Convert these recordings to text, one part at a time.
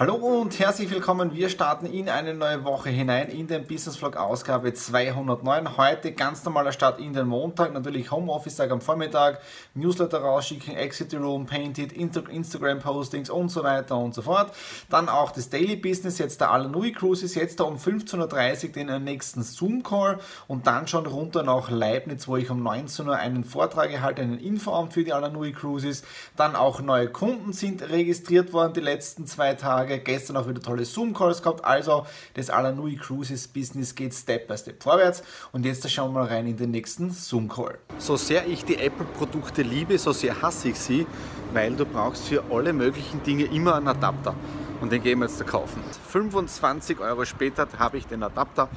Hallo und herzlich willkommen. Wir starten in eine neue Woche hinein in den Business Vlog Ausgabe 209. Heute ganz normaler Start in den Montag, natürlich Homeoffice Tag am Vormittag, Newsletter rausschicken, Exit Room, Painted, Instagram Postings und so weiter und so fort. Dann auch das Daily Business, jetzt der Alanui Cruise ist jetzt da um 15.30 Uhr den nächsten Zoom Call und dann schon runter nach Leibniz, wo ich um 19 Uhr einen Vortrag erhalte, einen Infoabend für die Alanui Cruises. Dann auch neue Kunden sind registriert worden die letzten zwei Tage. Tage. Gestern auch wieder tolle Zoom-Calls gehabt. Also das Alanui Cruises Business geht Step by Step vorwärts. Und jetzt schauen wir mal rein in den nächsten Zoom-Call. So sehr ich die Apple-Produkte liebe, so sehr hasse ich sie, weil du brauchst für alle möglichen Dinge immer einen Adapter. Und den gehen wir jetzt kaufen. 25 Euro später habe ich den Adapter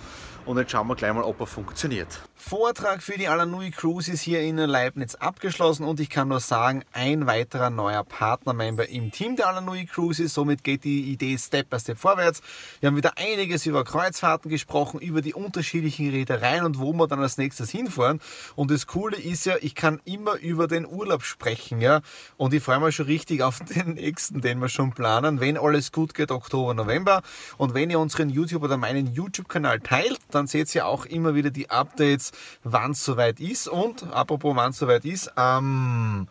und jetzt schauen wir gleich mal, ob er funktioniert. Vortrag für die Alanui Cruises hier in Leibniz abgeschlossen und ich kann nur sagen, ein weiterer neuer Partnermember im Team der Alanui Cruises. Somit geht die Idee Step by Step vorwärts. Wir haben wieder einiges über Kreuzfahrten gesprochen, über die unterschiedlichen Reedereien und wo wir dann als nächstes hinfahren. Und das Coole ist ja, ich kann immer über den Urlaub sprechen, ja. Und ich freue mich schon richtig auf den nächsten, den wir schon planen, wenn alles gut geht, Oktober, November. Und wenn ihr unseren YouTube oder meinen YouTube-Kanal teilt, dann seht ihr auch immer wieder die Updates, wann es soweit ist. Und apropos wann es soweit ist, am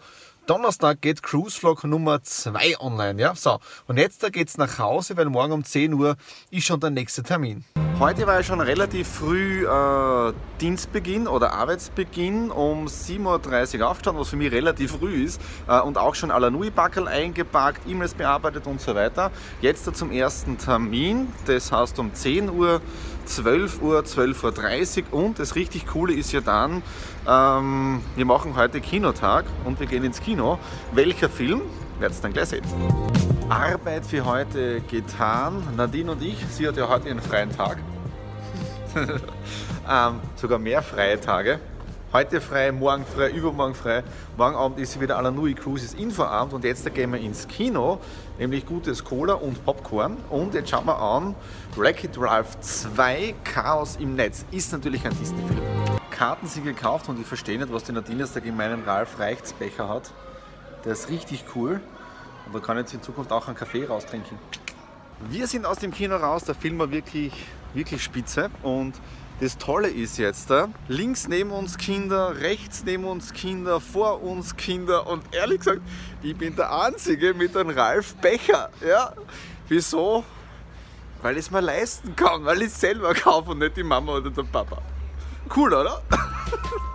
Donnerstag geht Cruise Vlog Nummer 2 online. Ja? So, und jetzt da geht's nach Hause, weil morgen um 10 Uhr ist schon der nächste Termin. Heute war ja schon relativ früh äh, Dienstbeginn oder Arbeitsbeginn um 7.30 Uhr aufgestanden, was für mich relativ früh ist äh, und auch schon Alanui-Backel eingepackt, E-Mails bearbeitet und so weiter. Jetzt zum ersten Termin, das heißt um 10 Uhr, 12 Uhr, 12.30 Uhr und das richtig Coole ist ja dann, ähm, wir machen heute Kinotag und wir gehen ins Kino. Welcher Film? Werdet ihr dann gleich sehen. Arbeit für heute getan. Nadine und ich, sie hat ja heute ihren freien Tag. ähm, sogar mehr freie Tage. Heute frei, morgen frei, übermorgen frei. Morgen Abend ist wieder Alanui Cruises Infoabend und jetzt gehen wir ins Kino, nämlich gutes Cola und Popcorn. Und jetzt schauen wir an, Wreck-It Ralph 2 Chaos im Netz ist natürlich ein Disney-Film. Karten sind gekauft und ich verstehe nicht, was die Nadine jetzt da gegen meinen Ralph Reichts-Becher hat. Der ist richtig cool. Und da kann jetzt in Zukunft auch einen Kaffee raustrinken. Wir sind aus dem Kino raus, der Film war wirklich, wirklich spitze. Und das Tolle ist jetzt, links neben uns Kinder, rechts neben uns Kinder, vor uns Kinder. Und ehrlich gesagt, ich bin der Einzige mit einem Ralf Becher. Ja? Wieso? Weil ich es mir leisten kann, weil ich es selber kaufe und nicht die Mama oder der Papa. Cool, oder?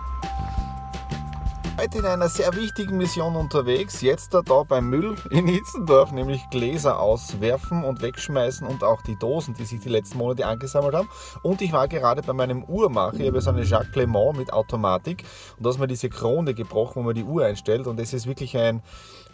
Heute in einer sehr wichtigen Mission unterwegs. Jetzt da, da beim Müll in Hitzendorf, nämlich Gläser auswerfen und wegschmeißen und auch die Dosen, die sich die letzten Monate angesammelt haben. Und ich war gerade bei meinem Uhrmacher. Ich habe so eine Jacques Clement mit Automatik und da ist mir diese Krone gebrochen, wo man die Uhr einstellt. Und das ist wirklich ein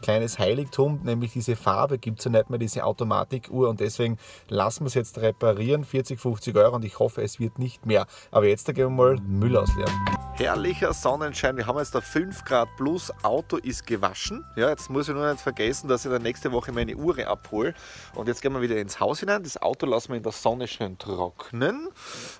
kleines Heiligtum, nämlich diese Farbe gibt es ja nicht mehr, diese Automatikuhr. Und deswegen lassen wir es jetzt reparieren, 40, 50 Euro. Und ich hoffe, es wird nicht mehr. Aber jetzt da gehen wir mal Müll ausleeren. Herrlicher Sonnenschein. Wir haben jetzt da 5 Grad plus. Auto ist gewaschen. Ja, jetzt muss ich nur nicht vergessen, dass ich dann nächste Woche meine Uhr abhole. Und jetzt gehen wir wieder ins Haus hinein. Das Auto lassen wir in der Sonne schön trocknen.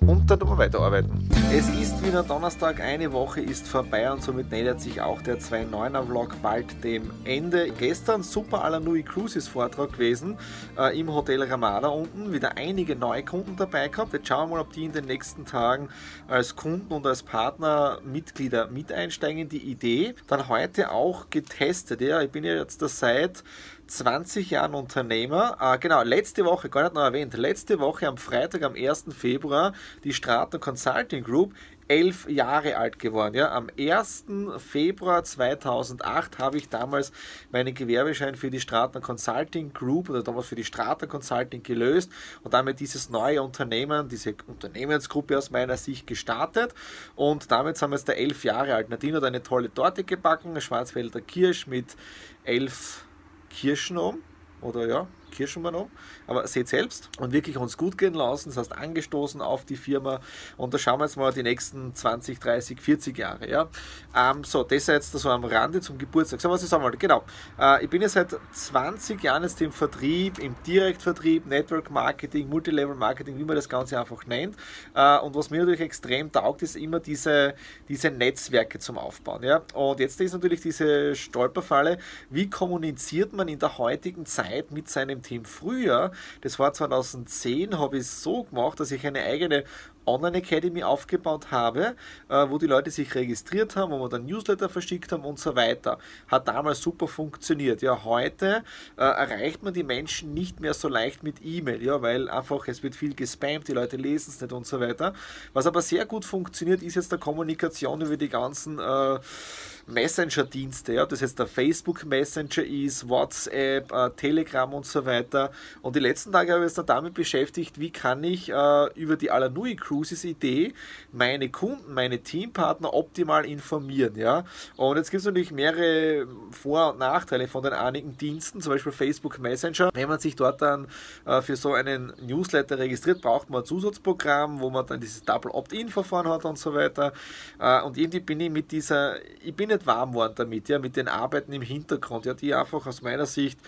Und dann wir weiterarbeiten. Es ist wieder Donnerstag. Eine Woche ist vorbei und somit nähert sich auch der 2.9er Vlog bald dem Ende. Gestern super Alanui Cruises Vortrag gewesen äh, im Hotel Ramada unten. Wieder einige neue Kunden dabei gehabt. Jetzt schauen wir mal, ob die in den nächsten Tagen als Kunden und als Partner Mitglieder mit einsteigen in die Idee. Dann heute auch getestet. Ja, ich bin ja jetzt seit 20 Jahren Unternehmer. Äh, genau, letzte Woche, gar nicht noch erwähnt, letzte Woche am Freitag, am 1. Februar, die Straten Consulting Group elf Jahre alt geworden. Ja. Am 1. Februar 2008 habe ich damals meinen Gewerbeschein für die Stratner Consulting Group oder damals für die Stratner Consulting gelöst und damit dieses neue Unternehmen, diese Unternehmensgruppe aus meiner Sicht gestartet. Und damit sind wir jetzt da elf Jahre alt. Nadine hat eine tolle Torte gebacken, Schwarzwälder Kirsch mit elf Kirschen um. Oder ja, Kirschen um. Aber seht selbst und wirklich uns gut gehen lassen, das heißt angestoßen auf die Firma und da schauen wir jetzt mal die nächsten 20, 30, 40 Jahre. Ja? Ähm, so, das jetzt so am Rande zum Geburtstag. So, was ich sagen wollte, genau. Äh, ich bin ja seit 20 Jahren jetzt im Vertrieb, im Direktvertrieb, Network Marketing, Multilevel Marketing, wie man das Ganze einfach nennt. Äh, und was mir natürlich extrem taugt, ist immer diese, diese Netzwerke zum Aufbauen. Ja? Und jetzt ist natürlich diese Stolperfalle, wie kommuniziert man in der heutigen Zeit mit seinem Team früher? Das war 2010, habe ich es so gemacht, dass ich eine eigene Online Academy aufgebaut habe, äh, wo die Leute sich registriert haben, wo wir dann Newsletter verschickt haben und so weiter. Hat damals super funktioniert. Ja, heute äh, erreicht man die Menschen nicht mehr so leicht mit E-Mail, ja, weil einfach es wird viel gespammt, die Leute lesen es nicht und so weiter. Was aber sehr gut funktioniert, ist jetzt der Kommunikation über die ganzen äh, Messenger-Dienste, ja, das jetzt der Facebook Messenger ist, WhatsApp, äh, Telegram und so weiter. Und die letzten Tage habe ich mich dann damit beschäftigt, wie kann ich äh, über die Alanui Cruises Idee meine Kunden, meine Teampartner optimal informieren. Ja? Und jetzt gibt es natürlich mehrere Vor- und Nachteile von den einigen Diensten, zum Beispiel Facebook Messenger. Wenn man sich dort dann äh, für so einen Newsletter registriert, braucht man ein Zusatzprogramm, wo man dann dieses Double Opt-in-Verfahren hat und so weiter. Äh, und irgendwie bin ich mit dieser, ich bin nicht warm geworden damit, ja, mit den Arbeiten im Hintergrund, ja, die einfach aus meiner Sicht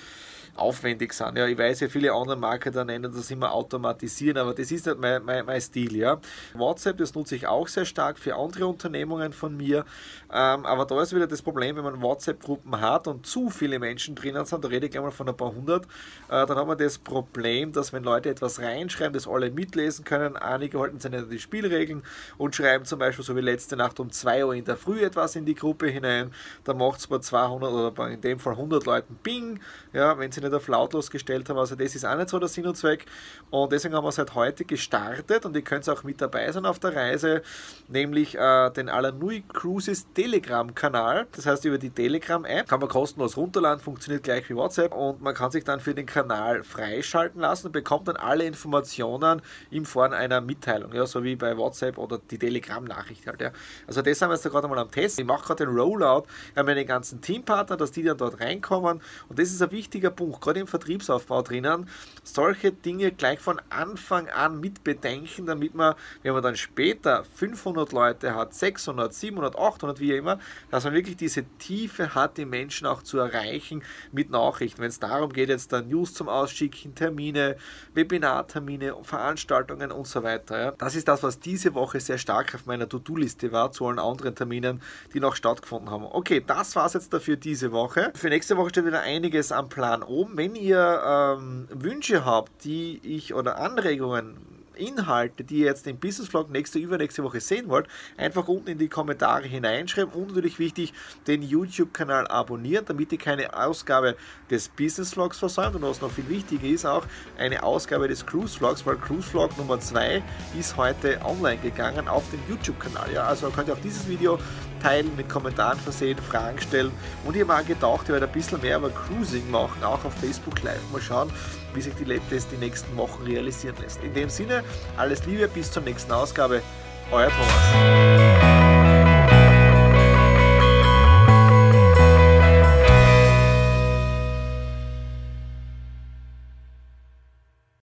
aufwendig sind. Ja, ich weiß ja, viele andere Marketer nennen das immer automatisieren, aber das ist nicht mein, mein, mein Stil. Ja. WhatsApp, das nutze ich auch sehr stark für andere Unternehmungen von mir, ähm, aber da ist wieder das Problem, wenn man WhatsApp-Gruppen hat und zu viele Menschen drinnen sind, da rede ich gleich mal von ein paar hundert, äh, dann haben wir das Problem, dass wenn Leute etwas reinschreiben, das alle mitlesen können, einige halten sich nicht an die Spielregeln und schreiben zum Beispiel so wie letzte Nacht um 2 Uhr in der Früh etwas in die Gruppe hinein, dann macht es bei 200 oder in dem Fall 100 Leuten Bing, ja, wenn sie nicht auf lautlos gestellt haben. Also das ist auch nicht so der Sinn und Zweck. Und deswegen haben wir es halt heute gestartet und ihr könnt auch mit dabei sein auf der Reise, nämlich äh, den Alanui Cruises Telegram-Kanal. Das heißt, über die Telegram-App kann man kostenlos runterladen, funktioniert gleich wie WhatsApp und man kann sich dann für den Kanal freischalten lassen und bekommt dann alle Informationen in Form einer Mitteilung, ja, so wie bei WhatsApp oder die Telegram-Nachricht halt. Ja. Also das haben wir jetzt gerade mal am Test. Ich mache gerade den Rollout an meine ganzen Teampartner, dass die dann dort reinkommen und das ist ein wichtiger Punkt gerade im Vertriebsaufbau drinnen, solche Dinge gleich von Anfang an mit bedenken, damit man, wenn man dann später 500 Leute hat, 600, 700, 800, wie immer, dass man wirklich diese Tiefe hat, die Menschen auch zu erreichen mit Nachrichten. Wenn es darum geht, jetzt dann News zum Ausschicken, Termine, Webinartermine, Veranstaltungen und so weiter. Ja. Das ist das, was diese Woche sehr stark auf meiner To-Do-Liste war, zu allen anderen Terminen, die noch stattgefunden haben. Okay, das war es jetzt dafür diese Woche. Für nächste Woche steht wieder einiges am Plan oben wenn ihr ähm, Wünsche habt, die ich oder Anregungen, Inhalte, die ihr jetzt im Business Vlog nächste, übernächste Woche sehen wollt, einfach unten in die Kommentare hineinschreiben und natürlich wichtig, den YouTube-Kanal abonnieren, damit ihr keine Ausgabe des Business Vlogs versäumt und was noch viel wichtiger ist, auch eine Ausgabe des Cruise Vlogs, weil Cruise Vlog Nummer 2 ist heute online gegangen auf dem YouTube-Kanal. Ja, also könnt ihr auch dieses Video teilen, mit Kommentaren versehen, Fragen stellen und ihr mal gedacht, ihr werdet ein bisschen mehr über Cruising machen, auch auf Facebook Live. Mal schauen, wie sich die Lab-Test die nächsten Wochen realisieren lässt. In dem Sinne, alles Liebe, bis zur nächsten Ausgabe. Euer Thomas.